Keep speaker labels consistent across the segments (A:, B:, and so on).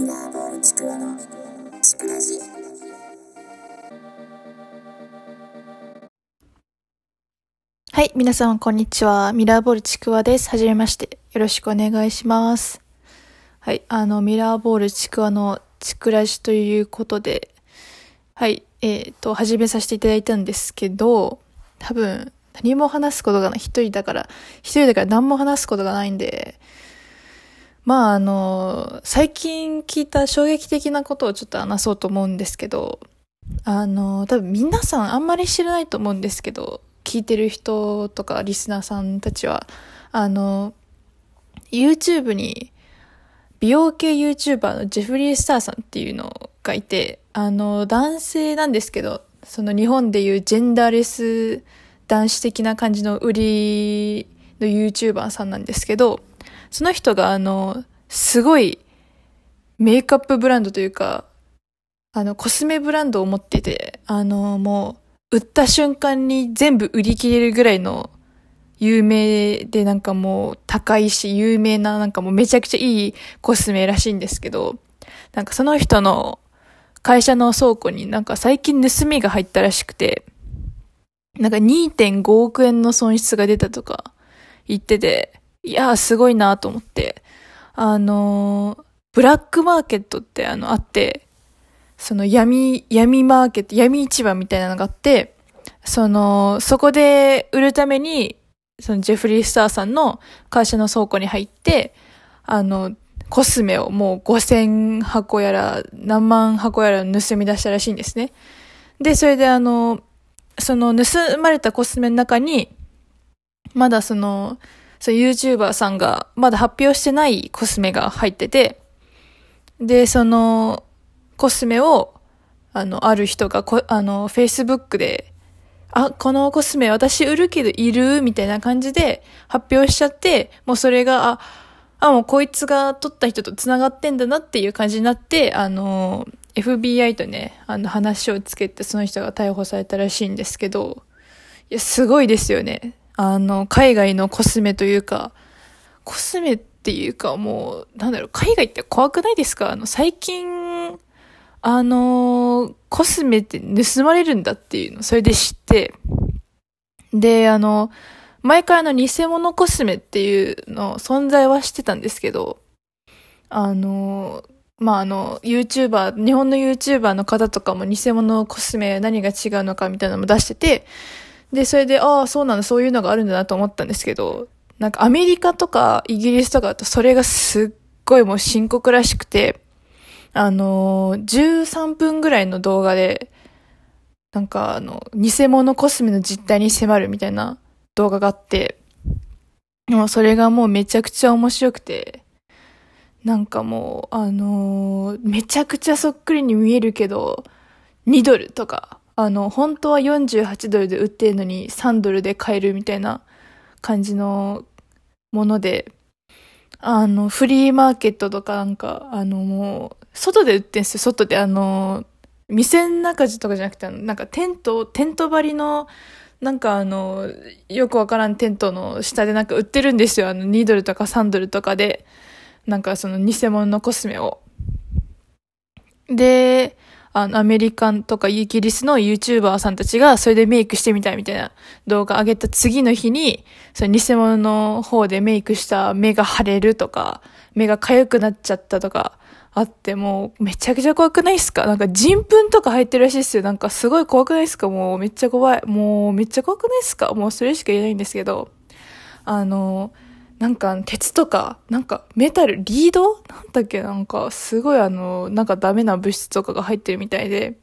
A: ミラーボールちくわのちくらじ
B: はい、皆さんこんにちは。ミラーボールちくわです。はじめまして。よろしくお願いします。はい、あの、ミラーボールちくわのちくらじということで、はい、えっ、と、始めさせていただいたんですけど、多分、何も話すことがない。一人だから、一人だから何も話すことがないんで、まあ、あの、最近聞いた衝撃的なことをちょっと話そうと思うんですけど、あの、多分皆さんあんまり知らないと思うんですけど、聞いてる人とかリスナーさんたちは、あの、YouTube に美容系 YouTuber のジェフリー・スターさんっていうのがいて、あの、男性なんですけど、その日本でいうジェンダーレス男子的な感じの売りの YouTuber さんなんですけど、その人があの、すごいメイクアップブランドというか、あの、コスメブランドを持ってて、あの、もう、売った瞬間に全部売り切れるぐらいの有名でなんかもう高いし有名ななんかもうめちゃくちゃいいコスメらしいんですけど、なんかその人の会社の倉庫になんか最近盗みが入ったらしくて、なんか2.5億円の損失が出たとか言ってて、いやーすごいなと思って、あのーブラックマーケットってあのあって、その闇、闇マーケット、闇市場みたいなのがあって、その、そこで売るために、そのジェフリー・スターさんの会社の倉庫に入って、あの、コスメをもう5000箱やら、何万箱やら盗み出したらしいんですね。で、それであの、その盗まれたコスメの中に、まだその、その YouTuber さんがまだ発表してないコスメが入ってて、で、その、コスメを、あの、ある人がこ、あの、Facebook で、あ、このコスメ私売るけどいるみたいな感じで発表しちゃって、もうそれが、あ、あ、もうこいつが撮った人と繋がってんだなっていう感じになって、あの、FBI とね、あの話をつけてその人が逮捕されたらしいんですけど、いや、すごいですよね。あの、海外のコスメというか、コスメっていうかもう、なんだろう、海外って怖くないですか？あの、最近、あの、コスメって盗まれるんだっていうの、それで知って、で、あの、前からの偽物コスメっていうの存在はしてたんですけど、あの、まあ、あの、YouTuber、日本の YouTuber の方とかも偽物コスメ何が違うのかみたいなのも出してて、で、それで、ああ、そうなんだ、そういうのがあるんだなと思ったんですけど、なんかアメリカとかイギリスとかだとそれがすっごいもう深刻らしくて、あのー、13分ぐらいの動画で、なんかあの、偽物コスメの実態に迫るみたいな動画があって、もうそれがもうめちゃくちゃ面白くて、なんかもう、あのーめちゃくちゃそっくりに見えるけど、2ドルとか、あの、本当は48ドルで売ってるのに3ドルで買えるみたいな感じのもので、あの、フリーマーケットとかなんか、あの、もう、外で売ってんすよ、外で。あの、店の中とかじゃなくて、なんかテント、テント張りの、なんかあの、よくわからんテントの下でなんか売ってるんですよ。あの、2ドルとか3ドルとかで、なんかその偽物のコスメを。で、あの、アメリカンとかイギリスの YouTuber さんたちがそれでメイクしてみたいみたいな動画上げた次の日に、その偽物の方でメイクした目が腫れるとか、目が痒くなっちゃったとかあって、もうめちゃくちゃ怖くないっすか？なんか人糞とか入ってるらしいっすよ。なんかすごい怖くないっすか？もうめっちゃ怖い。もうめっちゃ怖くないっすか？もうそれしか言えないんですけど。あの、なんか鉄とか、なんかメタル、リード？なんだっけ？なんかすごいあの、なんかダメな物質とかが入ってるみたいで、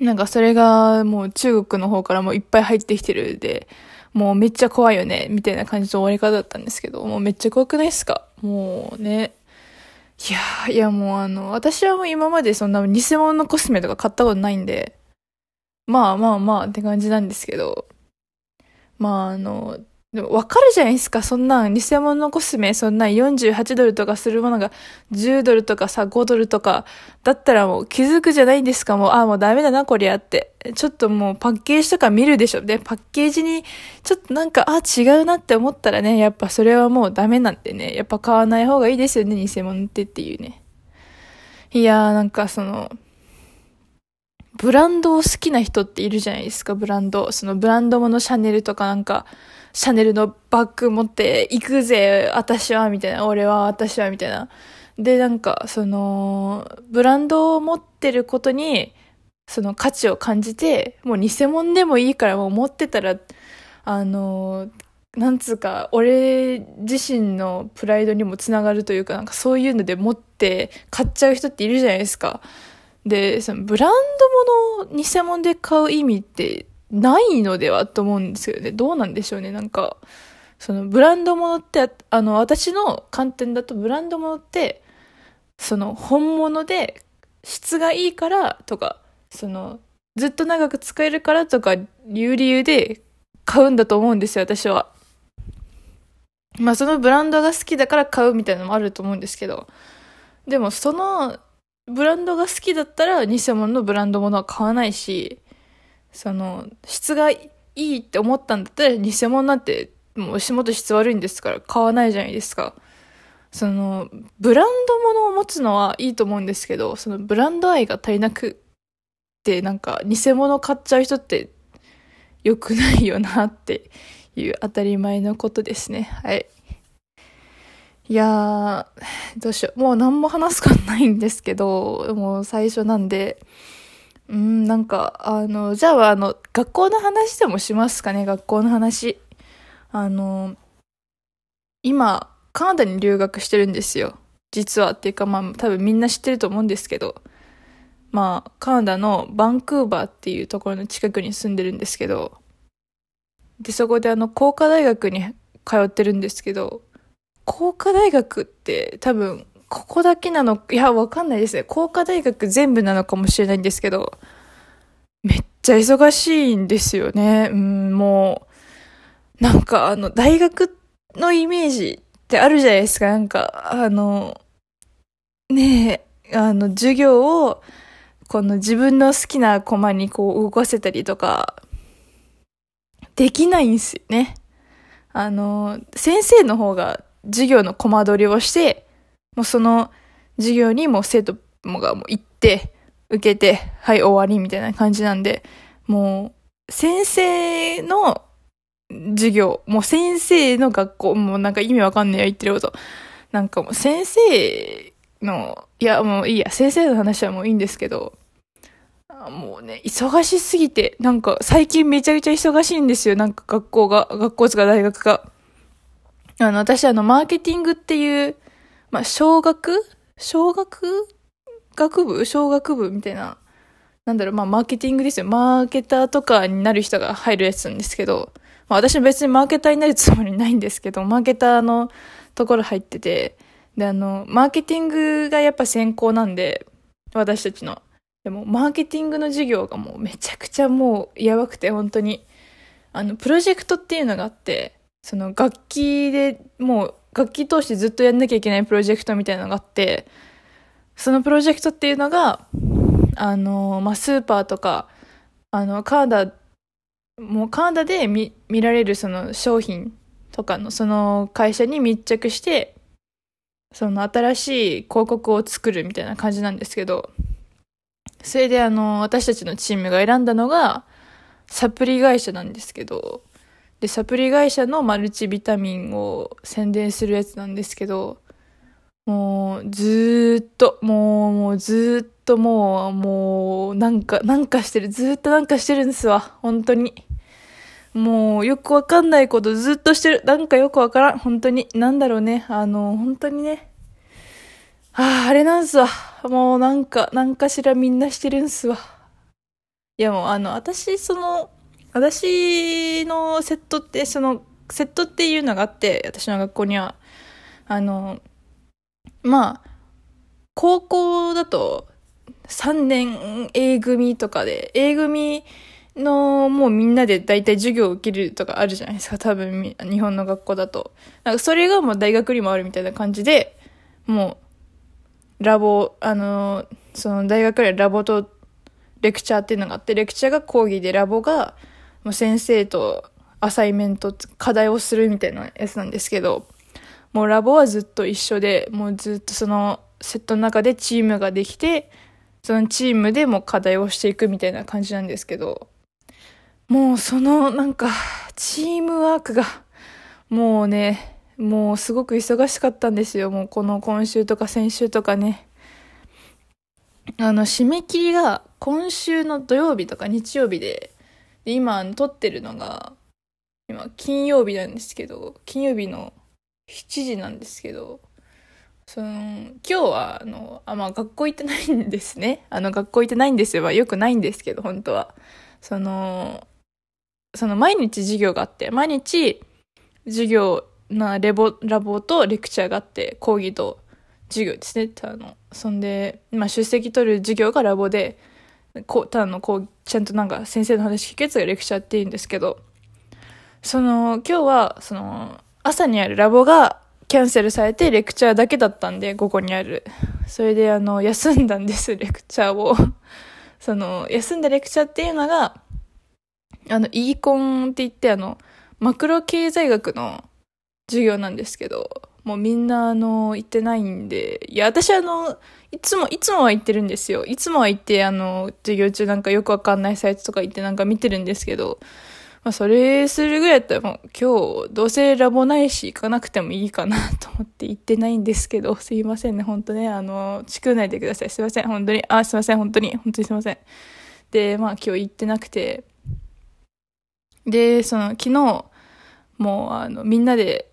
B: なんかそれがもう中国の方からもういっぱい入ってきてるで、もうめっちゃ怖いよね、みたいな感じの終わり方だったんですけど、もうめっちゃ怖くないっすか？もうね。いやー、いやもうあの、私はもう今までそんな偽物のコスメとか買ったことないんで、まあまあまあって感じなんですけど、まああの、でもわかるじゃないですか。そんな偽物のコスメ、そんな48ドルとかするものが10ドルとかさ、5ドルとか、だったらもう気づくじゃないんですか。もう、ああ、もうダメだな、こりゃって。ちょっともうパッケージとか見るでしょ。で、パッケージにちょっとなんか、あ、違うなって思ったらね、やっぱそれはもうダメなんでね。やっぱ買わない方がいいですよね、偽物ってっていうね。いやー、なんかその、ブランドを好きな人っているじゃないですか、ブランド。そのブランドものシャネルとかなんか、シャネルのバッグ持って行くぜ、私は、みたいな、俺は、私は、みたいな。で、なんか、その、ブランドを持ってることに、その価値を感じて、もう偽物でもいいからもう持ってたら、あの、なんつうか、俺自身のプライドにもつながるというか、なんかそういうので持って買っちゃう人っているじゃないですか。で、そのブランド物を偽物で買う意味ってないのではと思うんですけどね。どうなんでしょうね。なんか、そのブランド物って、あの、私の観点だとブランド物って、その本物で質がいいからとか、その、ずっと長く使えるからとかいう理由で買うんだと思うんですよ、私は。まあそのブランドが好きだから買うみたいなのもあると思うんですけど、でもそのブランドが好きだったら偽物のブランド物は買わないし、その、質がいいって思ったんだったら偽物なんて、もう足元質悪いんですから買わないじゃないですか。その、ブランド物を持つのはいいと思うんですけど、そのブランド愛が足りなくて、なんか偽物買っちゃう人って良くないよなっていう当たり前のことですね。はい。いやー、どうしよう。もう何も話すことないんですけど、もう最初なんで、うん、なんか、あの、じゃあ、あの、学校の話でもしますかね、学校の話。あの、今、カナダに留学してるんですよ。実は。っていうか、まあ、多分みんな知ってると思うんですけど、まあ、カナダのバンクーバーっていうところの近くに住んでるんですけど、で、そこであの、工科大学に通ってるんですけど、工科大学って多分ここだけなの、いや、わかんないですね。工科大学全部なのかもしれないんですけど、めっちゃ忙しいんですよね。うん、もう、なんかあの、大学のイメージってあるじゃないですか。なんか、あの、ねえ、あの、授業を、この自分の好きなコマにこう動かせたりとか、できないんですよね。あの、先生の方が授業のコマ取りをして、もうその授業にもう生徒もがもう行って、受けて、はい、終わりみたいな感じなんで、もう、先生の授業、もう先生の学校、もうなんか意味わかんねえよ、言ってること。なんかもう先生の、いや、もういいや、先生の話はもういいんですけど、もうね、忙しすぎて、なんか最近めちゃくちゃ忙しいんですよ、なんか学校が、学校とか大学が。あの、私あの、マーケティングっていう、まあ、小学？小学学部？小学部みたいな。なんだろう、まあ、マーケティングですよ。マーケターとかになる人が入るやつなんですけど、まあ、私別にマーケターになるつもりないんですけど、マーケターのところ入ってて、で、あの、マーケティングがやっぱ専攻なんで、私たちの。でも、マーケティングの授業がもうめちゃくちゃもうやばくて、本当に。あの、プロジェクトっていうのがあって、その楽器でもう楽器通してずっとやんなきゃいけないプロジェクトみたいなのがあって、そのプロジェクトっていうのが、あの、まあ、スーパーとか、あの、カナダ、もうカナダで見、見られるその商品とかのその会社に密着して、その新しい広告を作るみたいな感じなんですけど、それであの、私たちのチームが選んだのが、サプリ会社なんですけど、で、サプリ会社のマルチビタミンを宣伝するやつなんですけど、もう、ずーっと、もう、もう、ずーっともう、もう、なんか、なんかしてる。ずーっとなんかしてるんですわ。本当に。もう、よくわかんないことずっとしてる。なんかよくわからん。本当に。なんだろうね。あの、本当にね。ああ、あれなんすわ。もうなんか、なんかしらみんなしてるんすわ。いやもう、あの、私、その、私のセットって、その、セットっていうのがあって、私の学校には。あの、まあ、高校だと3年 A 組とかで、A 組の、もうみんなで大体授業を受けるとかあるじゃないですか。多分、日本の学校だと。なんかそれがもう大学にもあるみたいな感じで、もう、ラボ、あの、その大学でラボとレクチャーっていうのがあって、レクチャーが講義でラボが、もう先生とアサイメント、課題をするみたいなやつなんですけど、もうラボはずっと一緒で、もうずっとそのセットの中でチームができて、そのチームでも課題をしていくみたいな感じなんですけど、もうそのなんか、チームワークが、もうね、もうすごく忙しかったんですよ。もうこの今週とか先週とかね。あの、締め切りが今週の土曜日とか日曜日で、で今撮ってるのが、今金曜日なんですけど、金曜日の7時なんですけど、その、今日は、あの、あ、まあ、学校行ってないんですね。あの、学校行ってないんですよ。まあ、よくないんですけど、本当は。その、その、毎日授業があって、毎日、授業な、レボ、ラボとレクチャーがあって、講義と授業ですね。あの、そんで、まあ、出席取る授業がラボで、こう、ただの、こう、ちゃんとなんか先生の話聞くやつがレクチャーって言うんですけど、その、今日は、その、朝にあるラボがキャンセルされてレクチャーだけだったんで、午後にある。それであの、休んだんです、レクチャーを。その、休んだレクチャーっていうのが、あの、イーコンって言ってあの、マクロ経済学の授業なんですけど、もうみんなあの、行ってないんで、いや、私あの、いつも、いつもは行ってるんですよ。いつもは行って、あの、授業中なんかよくわかんないサイトとか行ってなんか見てるんですけど、まあ、それするぐらいだったらもう今日どうせラボないし行かなくてもいいかなと思って行ってないんですけど、すいませんね、ほんとね、あの、地区内でください。すいません、本当に。あ、すいません、本当に。本当にすいません。で、まあ今日行ってなくて、で、その昨日、もうあの、みんなで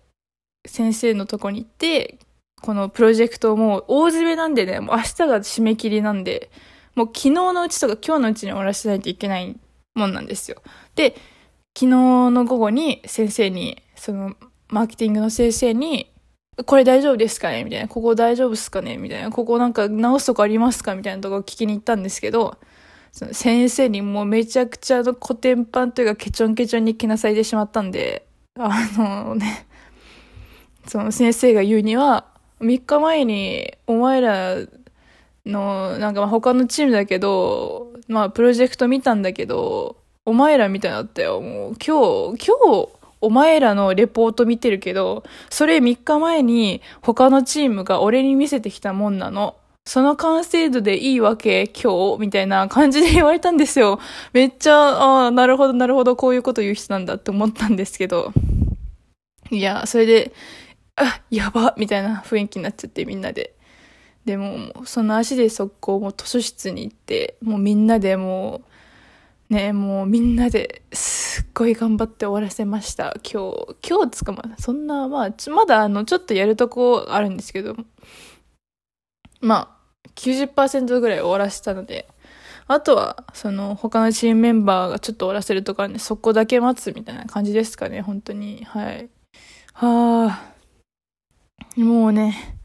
B: 先生のとこに行って、このプロジェクトもう大詰めなんでね、もう明日が締め切りなんで、もう昨日のうちとか今日のうちに終わらせないといけないもんなんですよ。で、昨日の午後に先生に、その、マーケティングの先生に、これ大丈夫ですかね？みたいな。ここ大丈夫ですかね？みたいな。ここなんか直すとこありますか？みたいなとこ聞きに行ったんですけど、その先生にもうめちゃくちゃのコテンパンというかケチョンケチョンに着なさいでしまったんで、あのね、その先生が言うには、3日前にお前らの、なんか他のチームだけど、まあプロジェクト見たんだけど、お前らみたいになったよ。もう今日、今日、お前らのレポート見てるけど、それ3日前に他のチームが俺に見せてきたもんなの。その完成度でいいわけ今日みたいな感じで言われたんですよ。めっちゃ、ああ、なるほど、なるほど、こういうこと言う人なんだって思ったんですけど。いや、それで、あ、やばみたいな雰囲気になっちゃってみんなで。でも、その足で速攻もう図書室に行って、もうみんなでもう、ね、もうみんなですっごい頑張って終わらせました。今日、今日つかま、そんな、まあ、まだあの、ちょっとやるとこあるんですけど、まあ、90%ぐらい終わらせたので、あとは、その、他のチームメンバーがちょっと終わらせるとかね、そこだけ待つみたいな感じですかね、本当に。はい。はあ、もうね、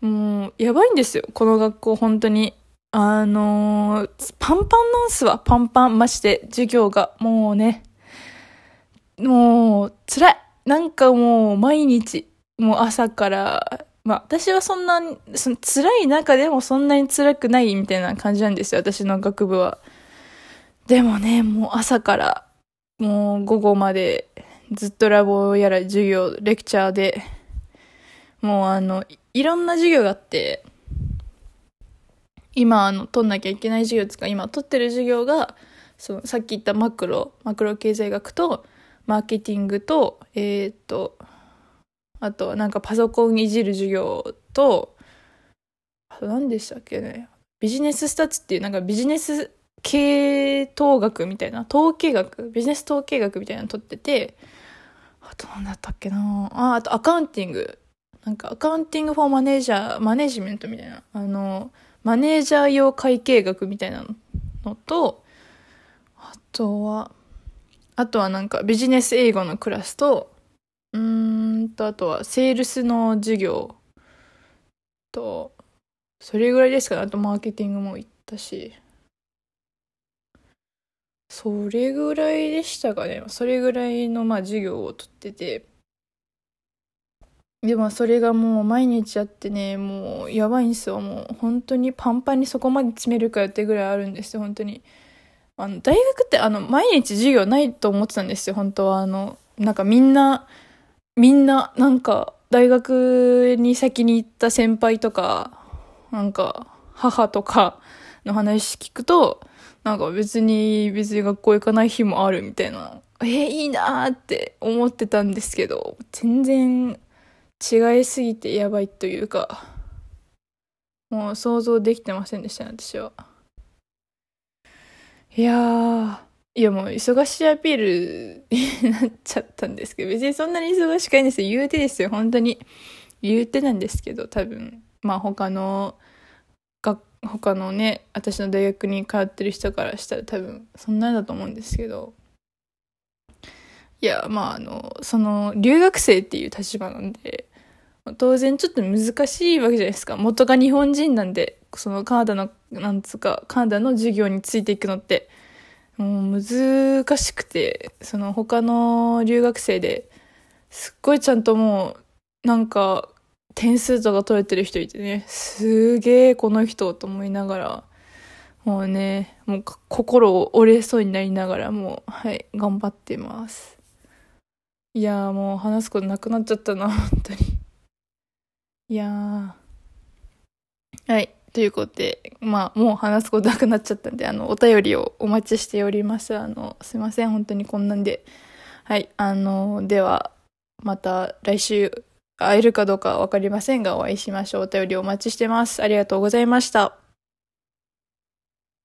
B: もう、やばいんですよ、この学校、本当に。あのー、パンパンなんすわ、パンパン、まして、授業が。もうね、もう、辛い。なんかもう、毎日、もう朝から、まあ、私はそんなに、その辛い中でもそんなに辛くないみたいな感じなんですよ、私の学部は。でもね、もう朝から、もう午後まで、ずっとラボやら授業、レクチャーで、もうあの、いろんな授業があって、今あの取んなきゃいけない授業ですか今取ってる授業がそのさっき言ったマクロマクロ経済学とマーケティングとえー、っとあとなんかパソコンいじる授業とあと何でしたっけねビジネススタッツっていうなんかビジネス系統学みたいな統計学ビジネス統計学みたいなの取っててあと何だったっけなああとアカウンティング。なんかアカウンティングフォーマネージャーマネジメントみたいなあのマネージャー用会計学みたいなのと、あとは、あとはなんかビジネス英語のクラスと、うんと、あとはセールスの授業と、それぐらいですかね。あとマーケティングも行ったし。それぐらいでしたかね。それぐらいの、まあ、授業を取ってて。でも、それがもう毎日やってね、もう、やばいんですよ。もう、本当にパンパンにそこまで詰めるかよってぐらいあるんですよ、本当に。あの、大学って、あの、毎日授業ないと思ってたんですよ、本当は。あの、なんかみんな、みんな、なんか、大学に先に行った先輩とか、なんか、母とかの話聞くと、なんか別に、別に学校行かない日もあるみたいな。えー、いいなーって思ってたんですけど、全然違いすぎてやばいというか、もう想像できてませんでしたね、私は。いやー、いやもう忙しいアピールになっちゃったんですけど、別にそんなに忙しくないんですよ。言うてですよ、本当に。言うてなんですけど、多分、まあ他の、が他のね、私の大学に通ってる人からしたら多分、そんなんだと思うんですけど。いや、まああの、その、留学生っていう立場なんで、当然ちょっと難しいわけじゃないですか。元が日本人なんで、そのカナダの、なんつうか、カナダの授業についていくのって。もう難しくて、その他の留学生ですっごいちゃんともう、なんか点数とか取れてる人いてね、すげえこの人と思いながら、もうね、もう心折れそうになりながらもう、はい、頑張ってます。いやもう話すことなくなっちゃったな、本当に。いやー。はい。ということで、まあ、もう話すことなくなっちゃったんで、あの、お便りをお待ちしております。あの、すいません、本当にこんなんで。はい、あの、では、また来週会えるかどうかわかりませんが、お会いしましょう。お便りお待ちしてます。ありがとうございました。